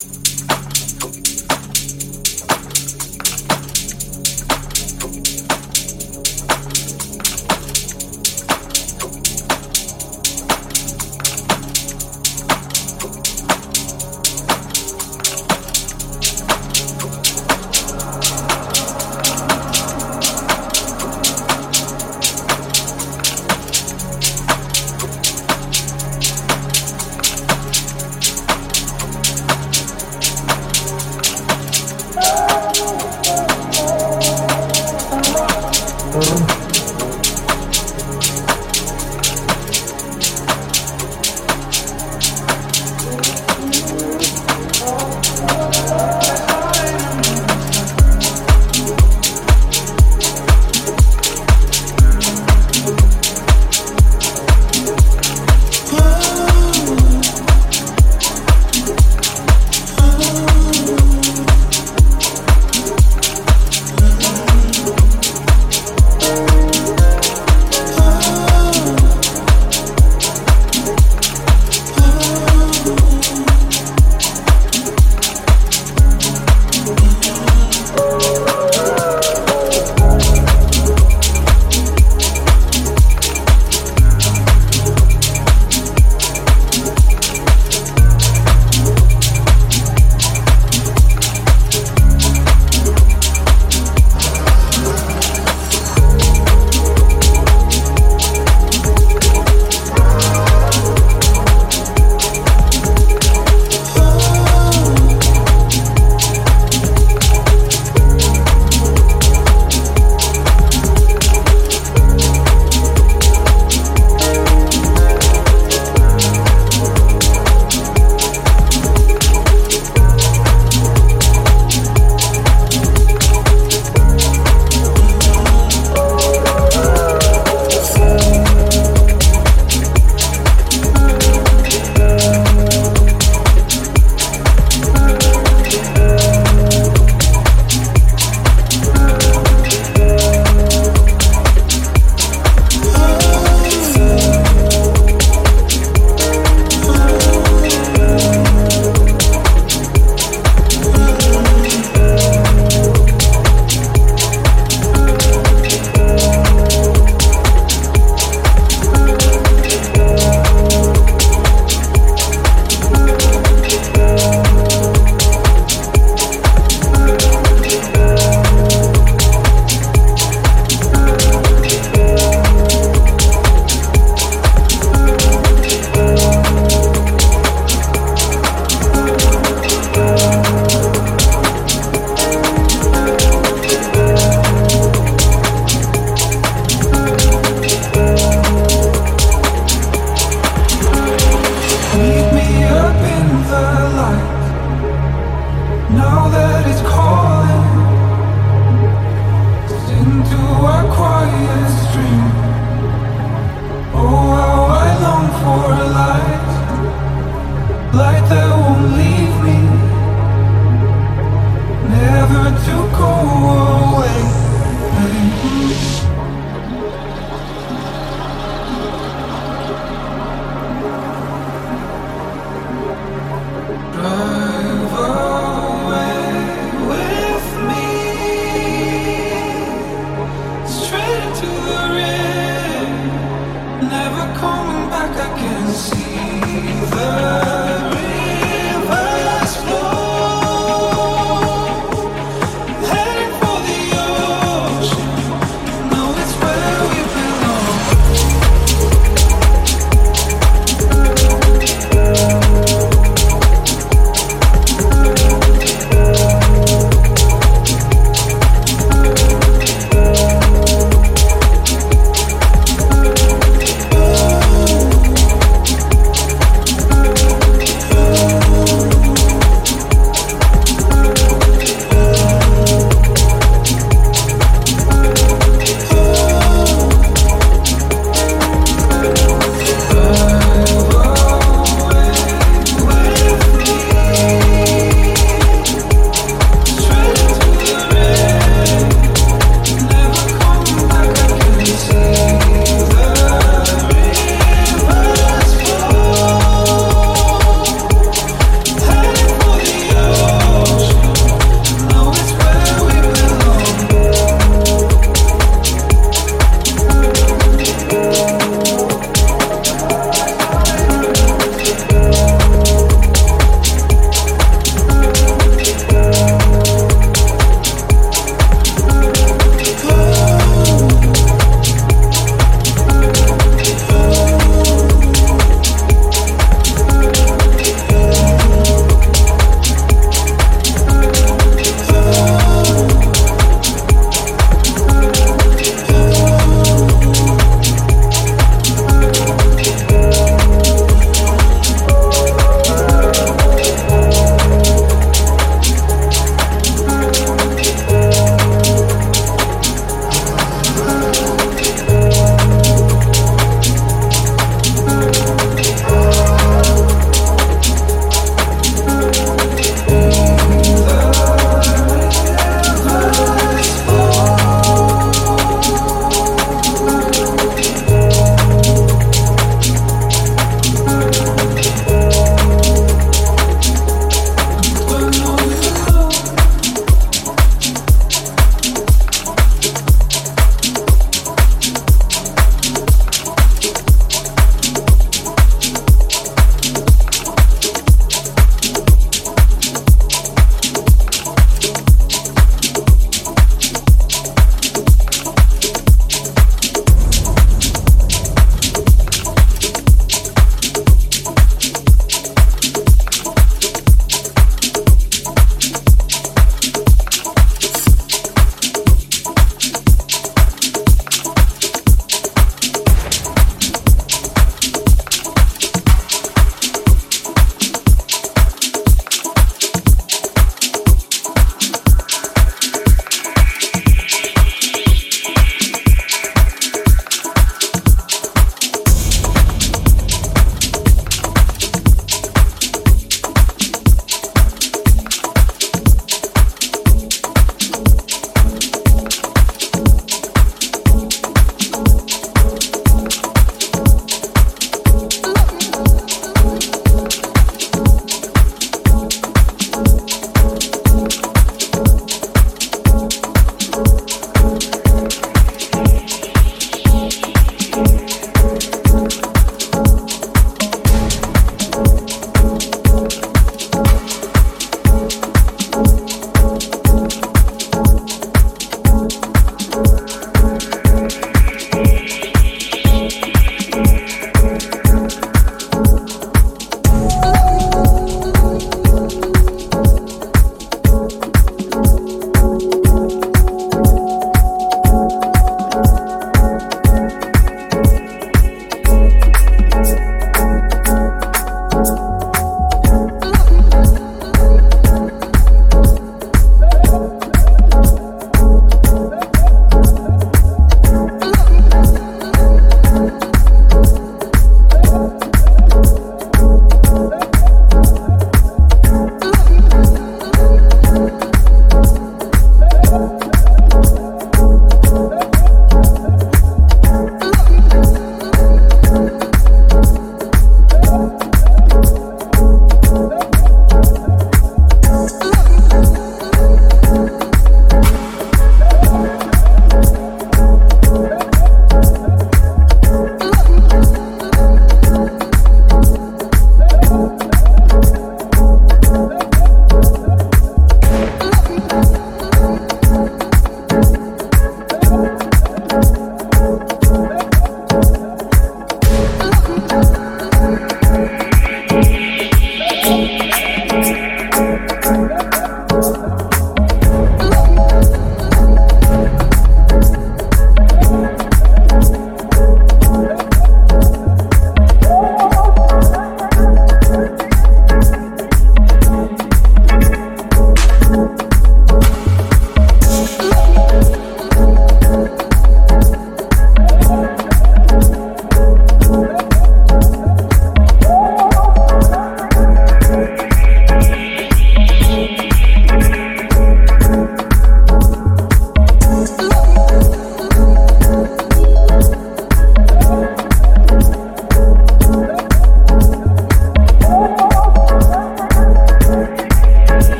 never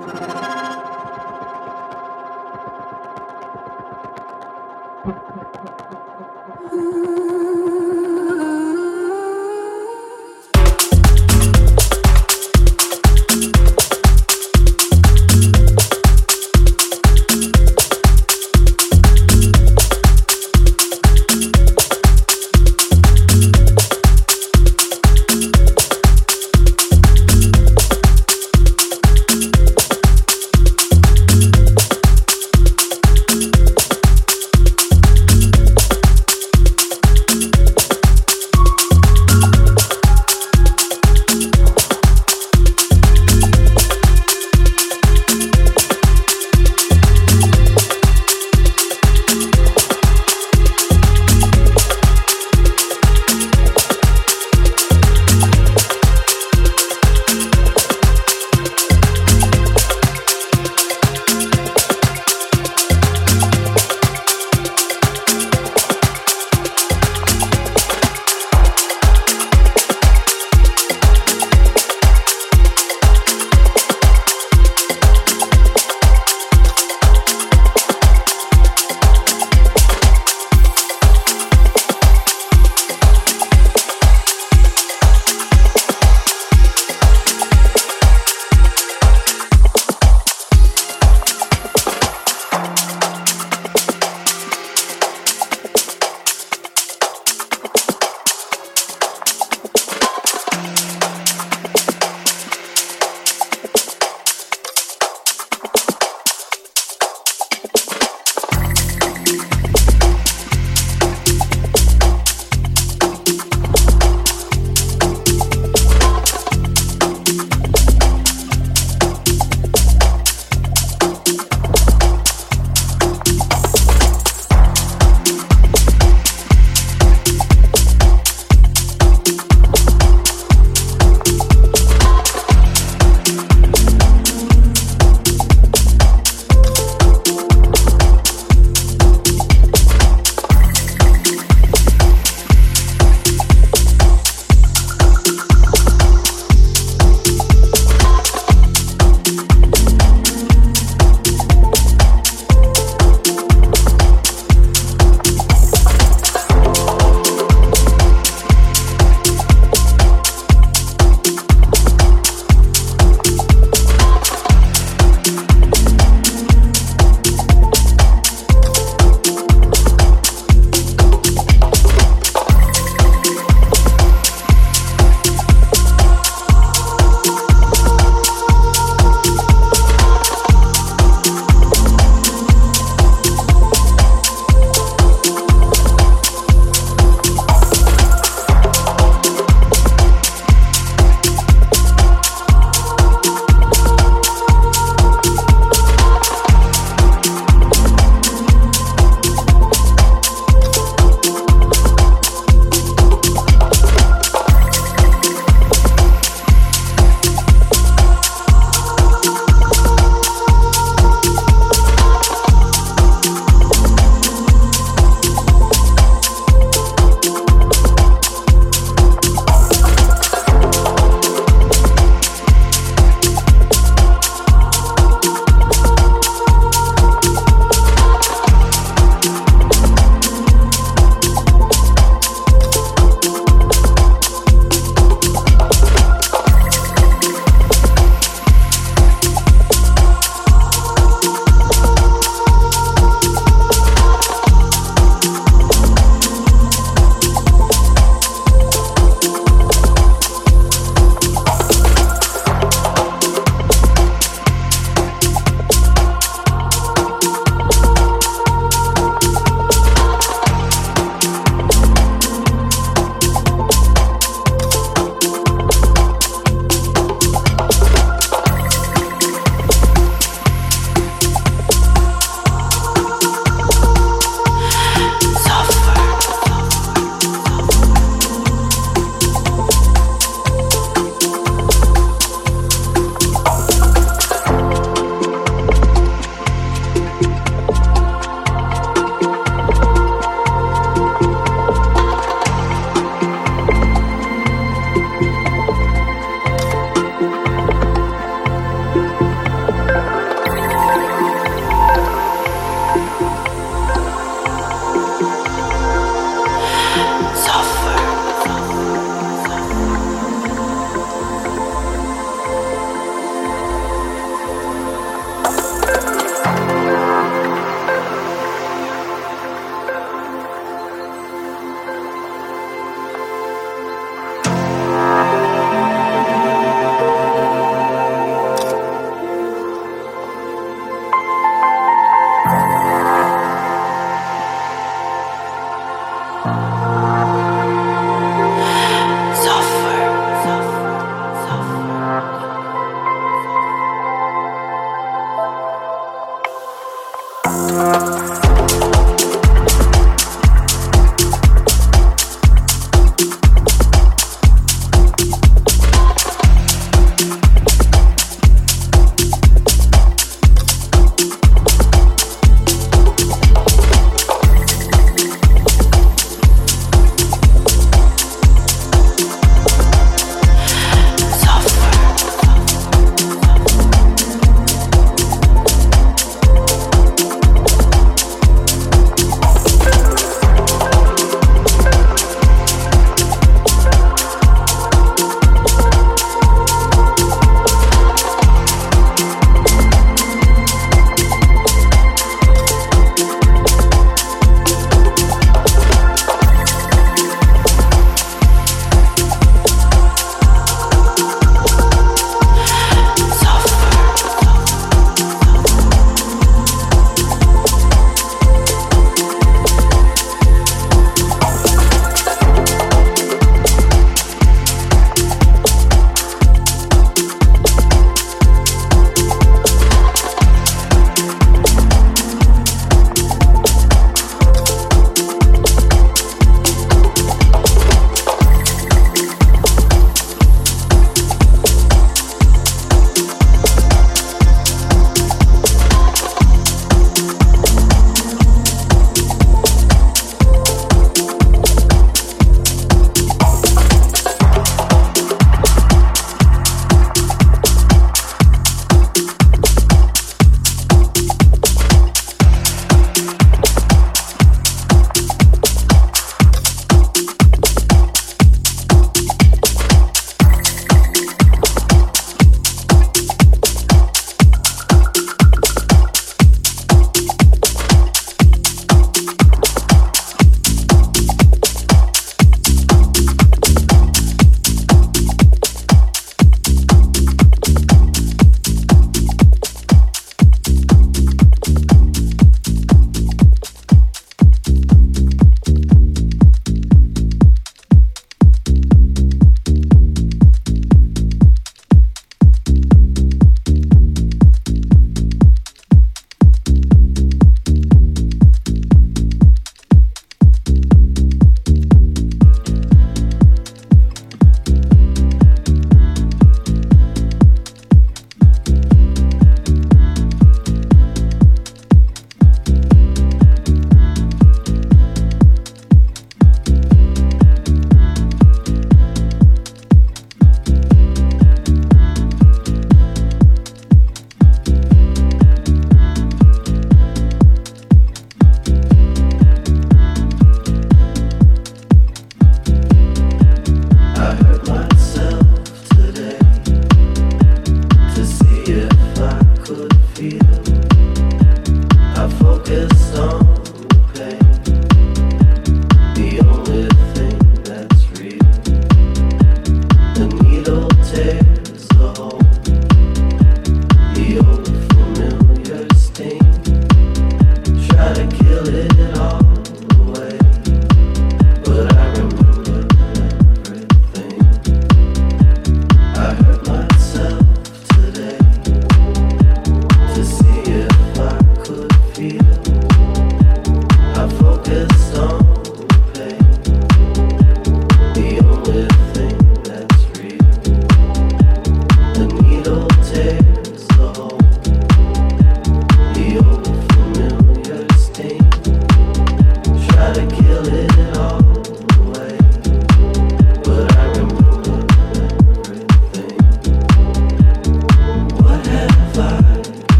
you